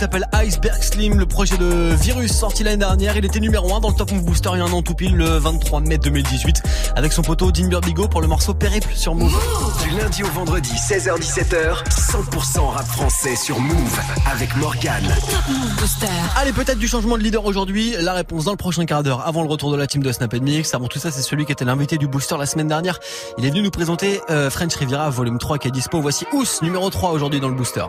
s'appelle Iceberg Slim, le projet de Virus sorti l'année dernière. Il était numéro 1 dans le Top Move Booster il y a un an tout pile, le 23 mai 2018, avec son poteau Dean Burbigo pour le morceau Périple sur Move. Du lundi au vendredi, 16h17h, 100% rap français sur Move avec Morgane. Top Move Booster. Allez, peut-être du changement de leader aujourd'hui. La réponse dans le prochain quart d'heure, avant le retour de la team de Snap Mix. Avant tout ça, c'est celui qui était l'invité du Booster la semaine dernière. Il est venu nous présenter euh, French Riviera, volume 3 qui est dispo. Voici Ous, numéro 3 aujourd'hui dans le Booster.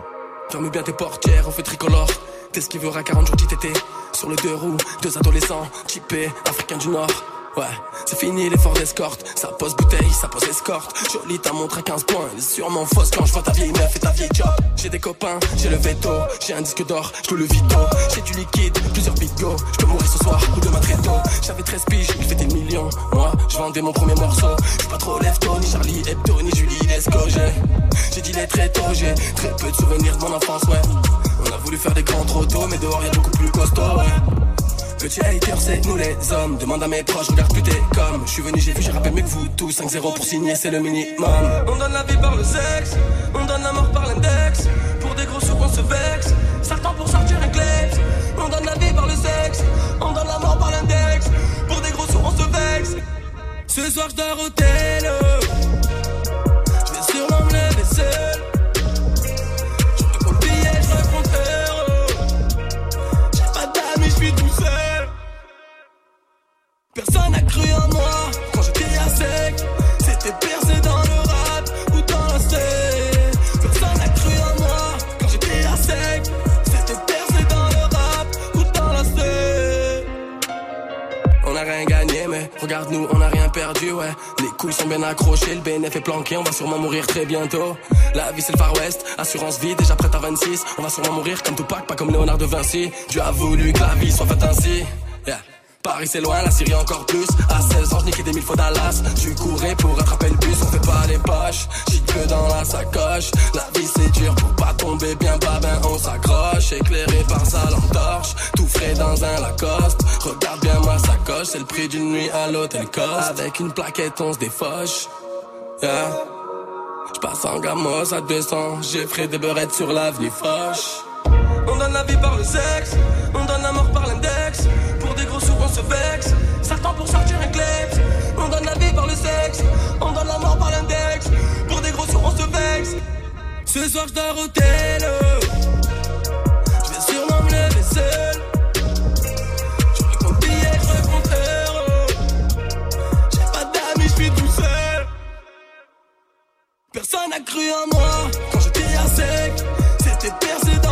Ferme bien tes portières, on fait tricolore. T'es ce qui verra 40 jours TT Sur le deux roues, deux adolescents, typés, africains du Nord. Ouais, c'est fini l'effort d'escorte. Ça pose bouteille, ça pose escorte. Jolie, t'as montré 15 points. Elle est sûrement fausse quand je vois ta vieille meuf et ta vieille job. J'ai des copains, j'ai le veto. J'ai un disque d'or, je le vito. J'ai du liquide, plusieurs bigots. Je peux mourir ce soir ou demain très tôt. J'avais 13 piges, j'ai fait des millions. Moi, je vendais mon premier morceau. Je pas trop lève ni Charlie Hebdo, ni Julie Lesco. J'ai, dit les très tôt, j'ai très peu de souvenirs de mon enfance, ouais. On a voulu faire des grands trop tôt, mais dehors y'a beaucoup plus costaud, ouais. Petit hater, c'est nous les hommes. Demande à mes proches, regarde plus t'es comme. Je suis venu, j'ai vu, j'ai rappelé mieux que vous tous. 5-0 pour signer, c'est le minimum. On donne la vie par le sexe, on donne la mort par l'index. Pour des gros sous, on se vexe. Certains pour sortir un clé. On donne la vie par le sexe, on donne la mort par l'index. Pour des gros sous, on se vexe. Ce soir, je dors au tel. Je vais sûrement me lever seul. Je te compte. J'ai pas d'amis, je suis tout seul. N'a cru en moi quand à sec. C'était percé dans le rap ou dans la scène. Personne n'a cru en moi quand j'étais à sec. C'était percé dans le rap ou dans la scène. On a rien gagné, mais regarde-nous, on a rien perdu, ouais. Les couilles sont bien accrochées, le BNF est planqué, on va sûrement mourir très bientôt. La vie c'est le Far West, assurance vie, déjà prête à 26. On va sûrement mourir comme Tupac, pas comme Léonard de Vinci. Dieu a voulu que la vie soit faite ainsi. Paris c'est loin, la Syrie encore plus. À 16 ans, je niquais des mille fois Dallas. Tu courais pour rattraper le bus, on fait pas les poches. J'suis que dans la sacoche. La vie c'est dur pour pas tomber bien bas, ben on s'accroche. Éclairé par sa lampe torche, tout frais dans un Lacoste. Regarde bien ma sacoche, c'est le prix d'une nuit à l'hôtel Coste. Avec une plaquette, on se défoche. Yeah. J'passe en gamos à 200, j'ai frais des beurrettes sur l'avenue Foch. On donne la vie par le sexe, on donne la mort vexe. Pour sortir un cleps. On donne la vie par le sexe, on donne la mort par l'index. Pour des gros on se vexe. Ce soir, je dors au tel. Je vais sûrement me lever seul. Je recompte billet, je recompte heureux. J'ai pas d'amis, je suis tout seul. Personne n'a cru en moi quand j'étais à sec. C'était percé dans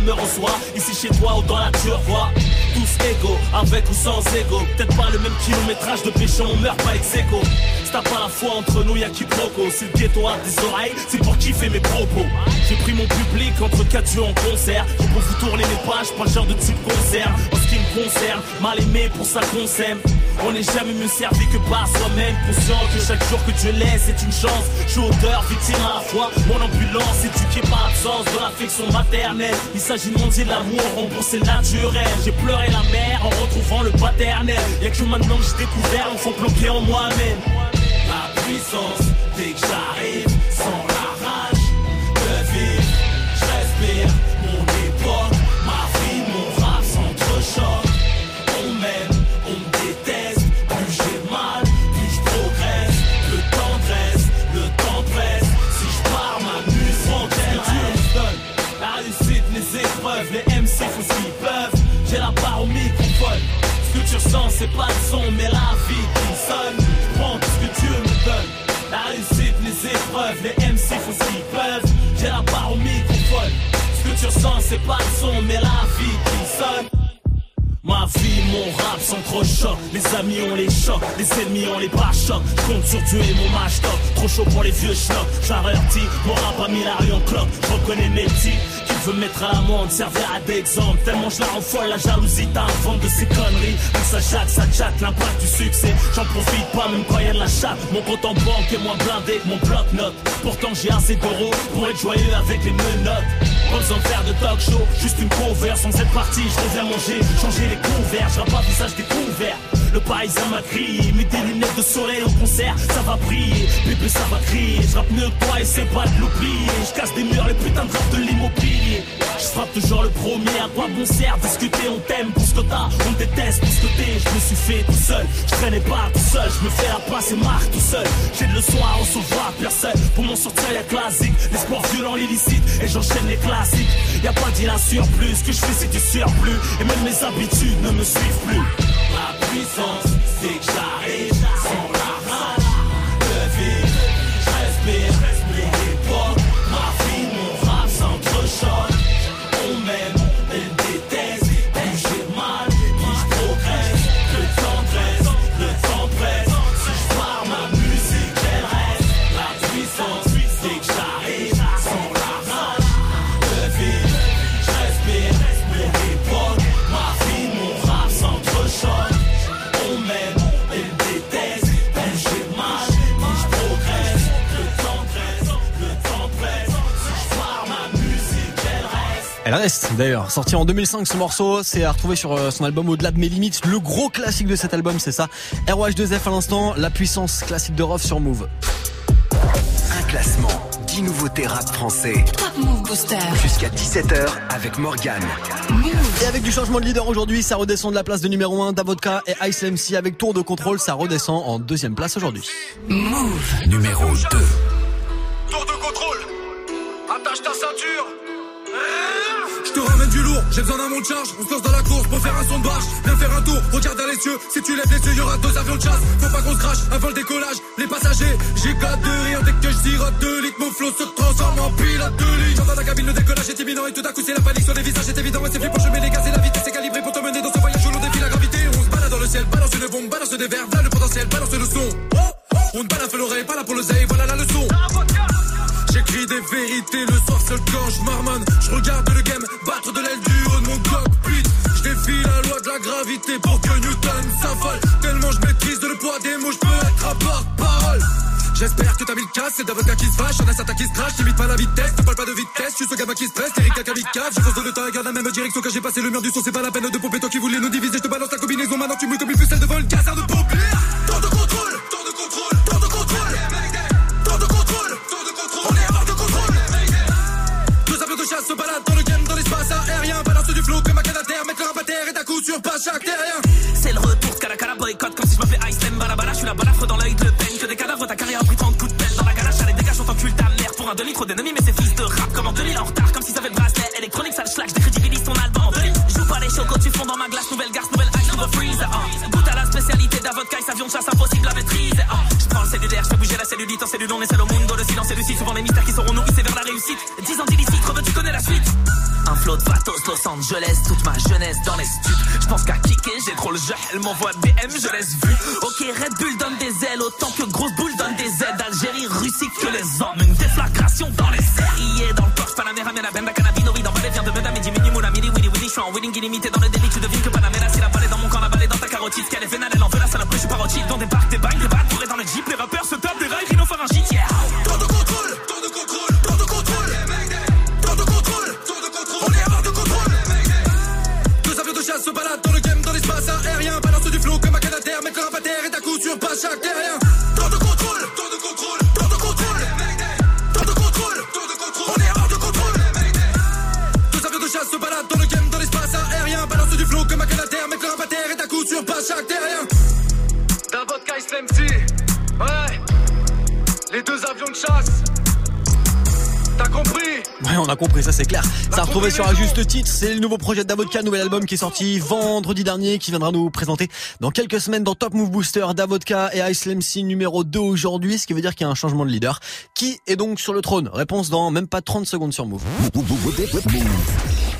chante ton âme me reçoit. Ici chez toi ou dans la vois. Tous égaux, avec ou sans ego. Peut-être pas le même kilométrage de péché, on meurt pas ex aequo. T'as pas la foi entre nous, y'a qui proco. Si le ghetto a des oreilles, c'est pour kiffer mes propos. J'ai pris mon public entre quatre yeux en concert. J'ai pour vous tourner les pages, pas le genre de type concert. Mal aimé pour ça qu'on s'aime. On n'est jamais mieux servi que par soi-même. Conscient que chaque jour que Dieu laisse est une chance. Je suis auteur, victime à la fois. Mon ambulance éduquée par absence de l'affection maternelle. Il s'agit de de l'amour, rembourser naturel. J'ai pleuré la mère en retrouvant le paternel. Y'a que maintenant que j'ai découvert l'enfant bloqué en moi-même. Ma puissance, dès que Ressens, c'est pas le son, mais la vie qui sonne. Prends tout ce que Dieu me donne. La réussite, les épreuves, les MC font ce qu'ils peuvent. J'ai la part au microphone. Ce que tu ressens, c'est pas le son, mais la vie qui sonne. Ma vie, mon rap sont trop chocs. Les amis, on les chocs. Les ennemis, on les pas chocs. Je compte sur Dieu et mon match top. Trop chaud pour les vieux schnocks. J'avertis, mon rap a mis la en cloque. Je reconnais mes petits. Qui veut mettre à l'amende, servir à d'exemple. Tellement je la rends folle, la jalousie t'invente de ces conneries. Même ça chatte, ça chatte, l'impact du succès. J'en profite pas, même quand y a de la chatte. Mon compte en banque est moins blindé que mon bloc-notes. Pourtant j'ai assez d'euros pour être joyeux avec les menottes. Pas besoin de faire de talk show, juste une cover sans cette partie, je reviens manger, changer les couverts, je pas visage découvert. Le paysan m'a crié, mets tes lunettes de soleil au concert, ça va briller, bébé ça va crier, je rappe mieux que toi et c'est pas de l'oublier, je casse des murs, les putains de de l'immobilier. Toujours le premier, à quoi bon sert discuter, on t'aime pour ce que t'as, on déteste pour ce que t'es, je me suis fait tout seul, je traînais pas tout seul, je me fais la place et marque tout seul, j'ai de leçons à recevoir, personne, pour m'en sortir y'a classique, les sports violents, l'illicite, et j'enchaîne les classiques. Y a pas à surplus, ce que je fais c'est du surplus. Et même mes habitudes ne me suivent plus. Ma puissance, c'est que j'arrive Elle reste d'ailleurs. Sorti en 2005 ce morceau, c'est à retrouver sur euh, son album Au-delà de mes limites. Le gros classique de cet album, c'est ça. ROH2F à l'instant, la puissance classique de Rof sur Move. Un classement, 10 nouveautés rap français. Top Move Booster. Jusqu'à 17h avec Morgane. Et avec du changement de leader aujourd'hui, ça redescend de la place de numéro 1 Davodka et Ice MC avec tour de contrôle, ça redescend en deuxième place aujourd'hui. Move. Numéro 2. J'ai besoin d'un monte charge. On se lance dans la course pour faire un son de barge. Viens faire un tour, regarde dans les cieux. Si tu lèves les yeux, y'aura deux avions de chasse. Faut pas qu'on se crache avant le décollage. Les passagers, j'ai quatre de rire dès que je sirote 2 litres. Mon flow se transforme en pilote de ligne. J'entends ta cabine, le décollage est imminent et tout à coup c'est la panique sur les visages. C'est évident, ouais, c'est flippant. Je mets les gaz et la vitesse est calibrée pour te mener dans ce voyage où l'on défie la gravité. On se balade dans le ciel, balance une bombe, balance des verres. Là le potentiel, balance le son. On te balade l'oreille, pas là pour le zay, voilà la leçon. J'écris des vérités le soir seul quand je marmonne. Je regarde le game battre de l'aile du haut de mon cockpit. Je défie la loi de la gravité pour que Newton s'affole. Tellement je maîtrise le poids des mots, je peux être à porte-parole. J'espère que t'as mis le casse, c'est d'avocat qui se fâche, y'en a certains qui se crachent, limite pas la vitesse, ne parle pas de vitesse, tu ce gamin qui se stresse, Eric à kamikaze, je fonce dans le et garde la même direction que j'ai passé le mur du son, c'est pas la peine de pomper, toi qui voulais nous diviser, je te balance la combinaison, maintenant tu mouilles comme une ficelle devant le caserne de pompiers. Chaque terrien. Los Angeles, toute ma jeunesse dans les studs. Je pense qu'à kicker, j'ai trop le jeu, elle m'envoie DM, je laisse vu. Ok, Red Bull donne des ailes, autant que Grosse se baladent dans le game, dans l'espace aérien. Balance du flow comme un mettre leur à terre et d'un coup sur pas chaque terrien. D'un vodka. Ouais. Les deux avions de chasse. T'as compris? Ouais, on a compris, ça c'est clair. Ça a retrouvé sur un juste titre. C'est le nouveau projet d'Avodka, nouvel album qui est sorti vendredi dernier, qui viendra nous présenter dans quelques semaines dans Top Move Booster d'Avodka et Ice C numéro 2 aujourd'hui, ce qui veut dire qu'il y a un changement de leader. Qui est donc sur le trône? Réponse dans même pas 30 secondes sur Move.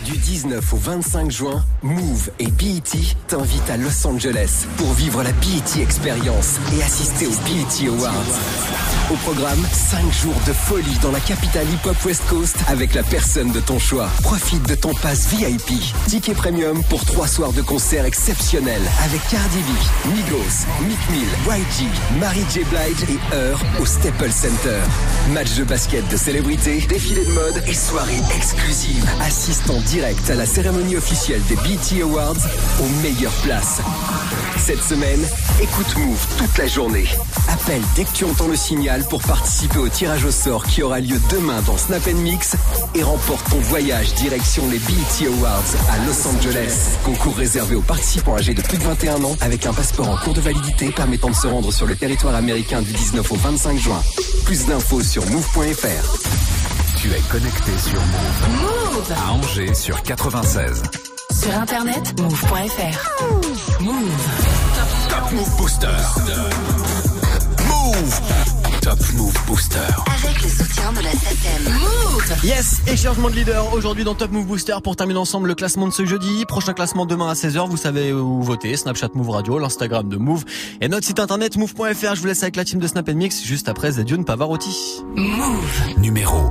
Du 19 au 25 juin, Move et BET t'invitent à Los Angeles pour vivre la BET Experience et assister aux BET Awards. Au programme, 5 jours de folie dans la capitale hip-hop West Coast avec la personne de ton choix. Profite de ton pass VIP. Ticket premium pour 3 soirs de concert exceptionnels avec Cardi B, Migos, Meek Mill, YG, Mary J. Blige et Heur au Staples Center. Match de basket de célébrités, défilé de mode et soirée exclusive. Assiste en direct à la cérémonie officielle des BT Awards aux meilleures places. Cette semaine, écoute Move toute la journée. Appelle dès que tu entends le signal pour participer au tirage au sort qui aura lieu demain dans Snap Mix et remporte ton voyage direction les BET Awards à Los Angeles. Concours réservé aux participants âgés de plus de 21 ans avec un passeport en cours de validité permettant de se rendre sur le territoire américain du 19 au 25 juin. Plus d'infos sur move.fr. Tu es connecté sur Move. Move À Angers sur 96. Sur internet, move.fr. Move. Top Move Booster. Move. Top Move Booster. Avec le soutien de la SACEM. Move Yes, et changement de leader aujourd'hui dans Top Move Booster pour terminer ensemble le classement de ce jeudi. Prochain classement demain à 16h, vous savez où voter. Snapchat Move Radio, l'Instagram de Move et notre site internet move.fr. Je vous laisse avec la team de Snap Mix juste après Zediune Pavarotti. Move Numéro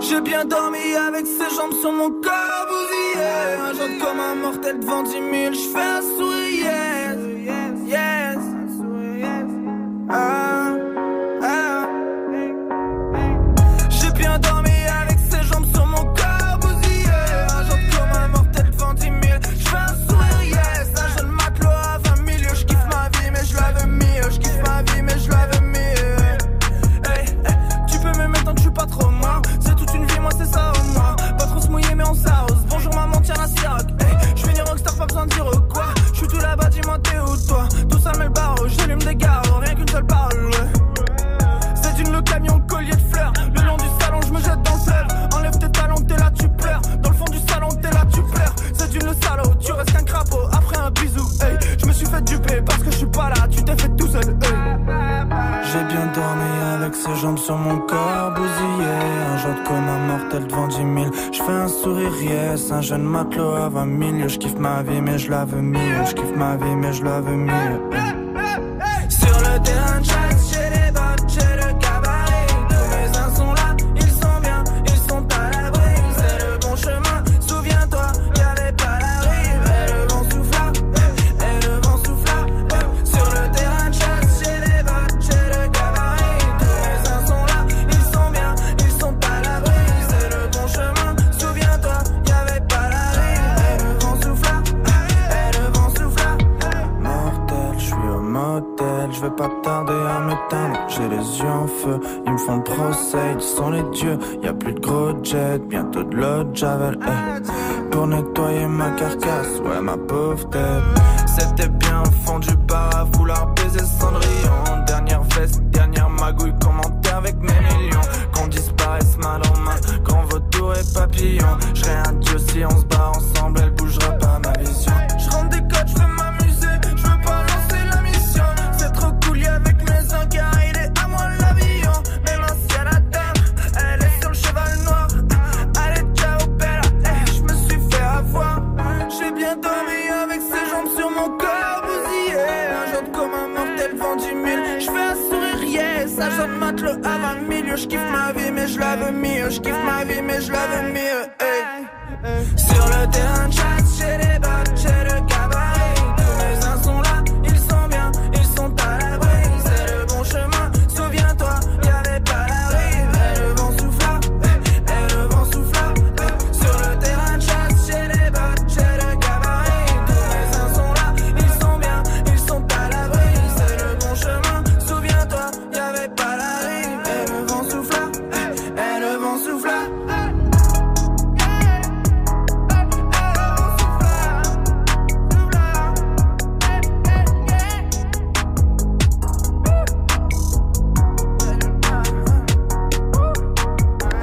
J'ai bien dormi avec ses jambes sur mon corps bousillé Un jour comme un mortel devant 10 000 Je fais un sourire. Yes, yes. Ah. Bonjour maman, tiens la siroc. Hey, je finis rockstar, pas besoin de dire quoi. Je suis tout là-bas, dis-moi t'es où toi? Tout ça met le barreau, j'allume des garrots, rien qu'une seule parole. C'est d'une le camion, collier de fleurs. Le long du salon, je me jette dans le fleuve. Enlève tes talons, t'es là, tu pleures. Dans le fond du salon, t'es là, tu pleures. C'est d'une le salaud, tu restes qu'un crapaud. Après un bisou, hey. Je me suis fait duper parce que je suis pas là, tu t'es fait tout seul. J'ai bien dormi avec ses jambes sur mon corps bousillé. Un jour comme un mortel devant 10 000. Un sourire, yes. Un jeune matelot à 20 000. Je kiffe ma vie, mais je la veux mieux. Je kiffe ma vie, mais je la veux mieux. Sur le terrain de javel. eh. Pour nettoyer ma carcasse, ouais ma pauvre tête. C'était bien